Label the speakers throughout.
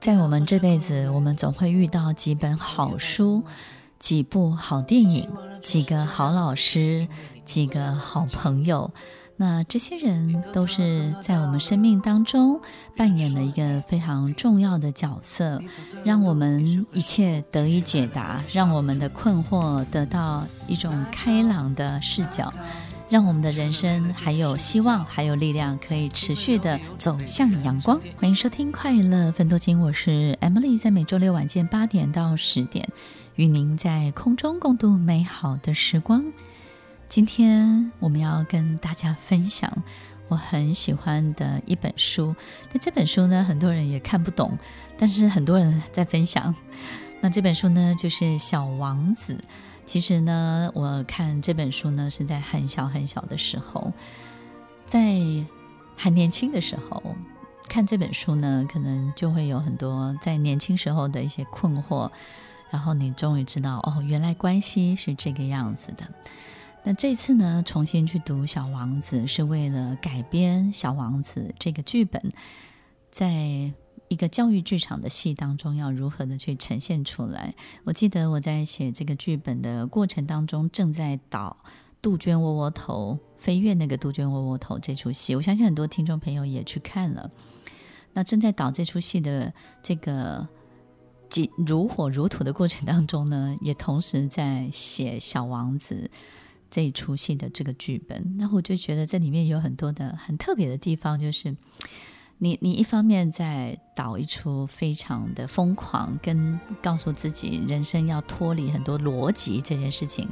Speaker 1: 在我们这辈子，我们总会遇到几本好书，几部好电影。几个好老师，几个好朋友，那这些人都是在我们生命当中扮演了一个非常重要的角色，让我们一切得以解答，让我们的困惑得到一种开朗的视角，让我们的人生还有希望，还有力量，可以持续的走向阳光。欢迎收听快乐分多金，我是 Emily，在每周六晚间八点到十点。与您在空中共度美好的时光。今天我们要跟大家分享我很喜欢的一本书。那这本书呢，很多人也看不懂，但是很多人在分享。那这本书呢，就是《小王子》。其实呢，我看这本书呢，是在很小很小的时候，在还年轻的时候看这本书呢，可能就会有很多在年轻时候的一些困惑。然后你终于知道哦，原来关系是这个样子的。那这次呢，重新去读《小王子》，是为了改编《小王子》这个剧本，在一个教育剧场的戏当中，要如何的去呈现出来。我记得我在写这个剧本的过程当中，正在导《杜鹃窝窝头》飞越那个杜鹃窝窝头这出戏，我相信很多听众朋友也去看了。那正在导这出戏的这个。如火如荼的过程当中呢，也同时在写《小王子》这一出戏的这个剧本。那我就觉得这里面有很多的很特别的地方，就是你你一方面在导一出非常的疯狂，跟告诉自己人生要脱离很多逻辑这件事情。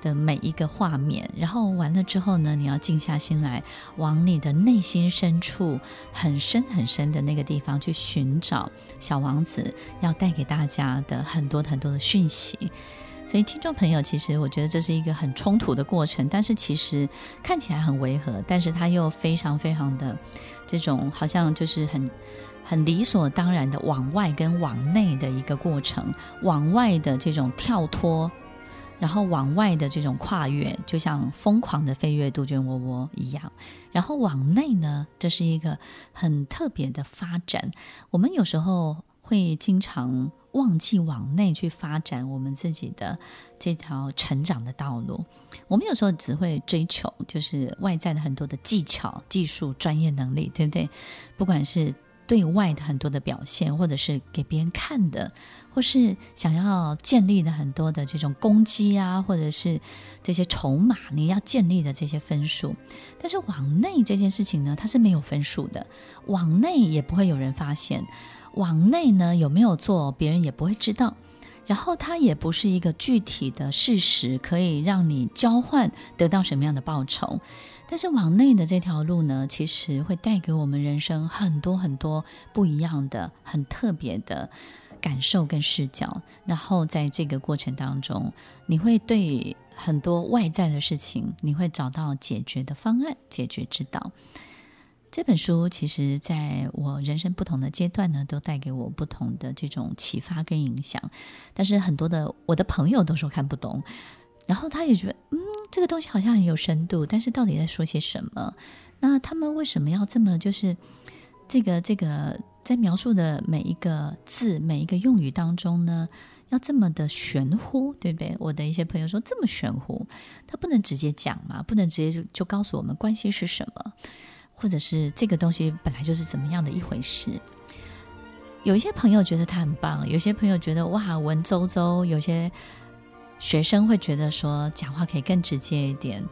Speaker 1: 的每一个画面，然后完了之后呢，你要静下心来，往你的内心深处很深很深的那个地方去寻找小王子要带给大家的很多很多的讯息。所以，听众朋友，其实我觉得这是一个很冲突的过程，但是其实看起来很违和，但是它又非常非常的这种好像就是很很理所当然的往外跟往内的一个过程，往外的这种跳脱。然后往外的这种跨越，就像疯狂的飞越杜鹃窝窝一样。然后往内呢，这是一个很特别的发展。我们有时候会经常忘记往内去发展我们自己的这条成长的道路。我们有时候只会追求就是外在的很多的技巧、技术、专业能力，对不对？不管是。对外的很多的表现，或者是给别人看的，或是想要建立的很多的这种攻击啊，或者是这些筹码，你要建立的这些分数。但是往内这件事情呢，它是没有分数的，往内也不会有人发现，往内呢有没有做，别人也不会知道。然后它也不是一个具体的事实，可以让你交换得到什么样的报酬。但是往内的这条路呢，其实会带给我们人生很多很多不一样的、很特别的感受跟视角。然后在这个过程当中，你会对很多外在的事情，你会找到解决的方案、解决之道。这本书其实在我人生不同的阶段呢，都带给我不同的这种启发跟影响。但是很多的我的朋友都说看不懂，然后他也觉得嗯。这个东西好像很有深度，但是到底在说些什么？那他们为什么要这么就是这个这个在描述的每一个字、每一个用语当中呢，要这么的玄乎，对不对？我的一些朋友说这么玄乎，他不能直接讲嘛，不能直接就就告诉我们关系是什么，或者是这个东西本来就是怎么样的一回事。有一些朋友觉得他很棒，有些朋友觉得哇文绉绉，有些。学生会觉得说讲话可以更直接一点，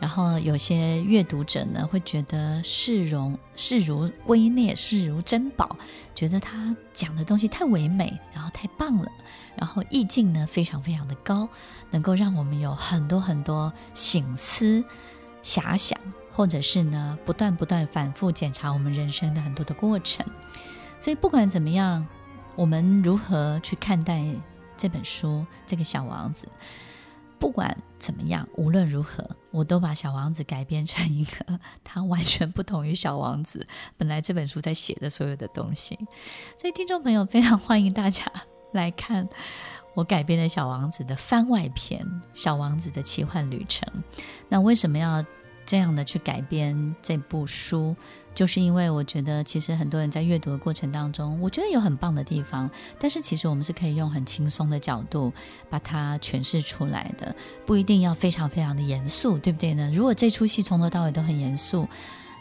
Speaker 1: 然后有些阅读者呢会觉得视容视如圭臬，视如珍宝，觉得他讲的东西太唯美，然后太棒了，然后意境呢非常非常的高，能够让我们有很多很多醒思，遐想，或者是呢，不断不断反复检查我们人生的很多的过程。所以不管怎么样，我们如何去看待这本书，这个小王子。不管怎么样，无论如何，我都把小王子改编成一个他完全不同于小王子本来这本书在写的所有的东西。所以，听众朋友非常欢迎大家来看我改编的小王子的番外篇《小王子的奇幻旅程》。那为什么要这样的去改编这部书？就是因为我觉得，其实很多人在阅读的过程当中，我觉得有很棒的地方，但是其实我们是可以用很轻松的角度把它诠释出来的，不一定要非常非常的严肃，对不对呢？如果这出戏从头到尾都很严肃，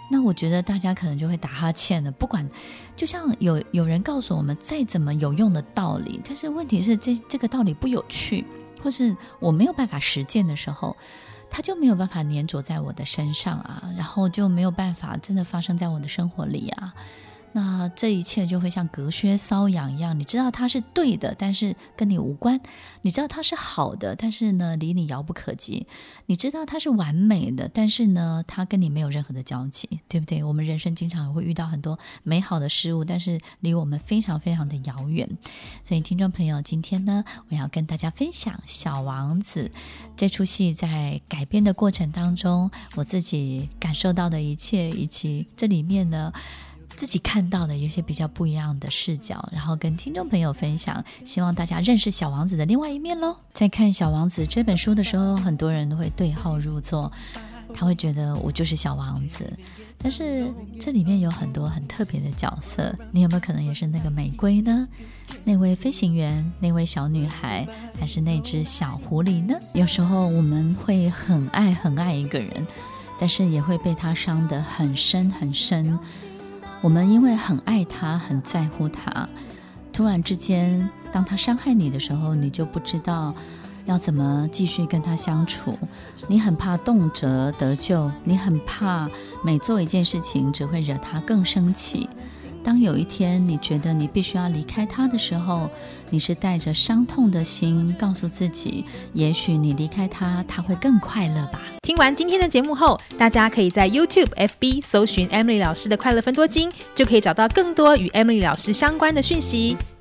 Speaker 1: 那我觉得大家可能就会打哈欠了。不管，就像有有人告诉我们再怎么有用的道理，但是问题是这这个道理不有趣，或是我没有办法实践的时候。它就没有办法粘着在我的身上啊，然后就没有办法真的发生在我的生活里啊。那这一切就会像隔靴搔痒一样，你知道它是对的，但是跟你无关；你知道它是好的，但是呢，离你遥不可及；你知道它是完美的，但是呢，它跟你没有任何的交集，对不对？我们人生经常会遇到很多美好的事物，但是离我们非常非常的遥远。所以，听众朋友，今天呢，我要跟大家分享《小王子》这出戏在改编的过程当中，我自己感受到的一切，以及这里面呢。自己看到的有些比较不一样的视角，然后跟听众朋友分享，希望大家认识小王子的另外一面喽。在看小王子这本书的时候，很多人都会对号入座，他会觉得我就是小王子。但是这里面有很多很特别的角色，你有没有可能也是那个玫瑰呢？那位飞行员，那位小女孩，还是那只小狐狸呢？有时候我们会很爱很爱一个人，但是也会被他伤得很深很深。我们因为很爱他，很在乎他，突然之间，当他伤害你的时候，你就不知道要怎么继续跟他相处。你很怕动辄得咎，你很怕每做一件事情只会惹他更生气。当有一天你觉得你必须要离开他的时候，你是带着伤痛的心告诉自己，也许你离开他，他会更快乐吧。
Speaker 2: 听完今天的节目后，大家可以在 YouTube、FB 搜寻 Emily 老师的快乐分多金，就可以找到更多与 Emily 老师相关的讯息。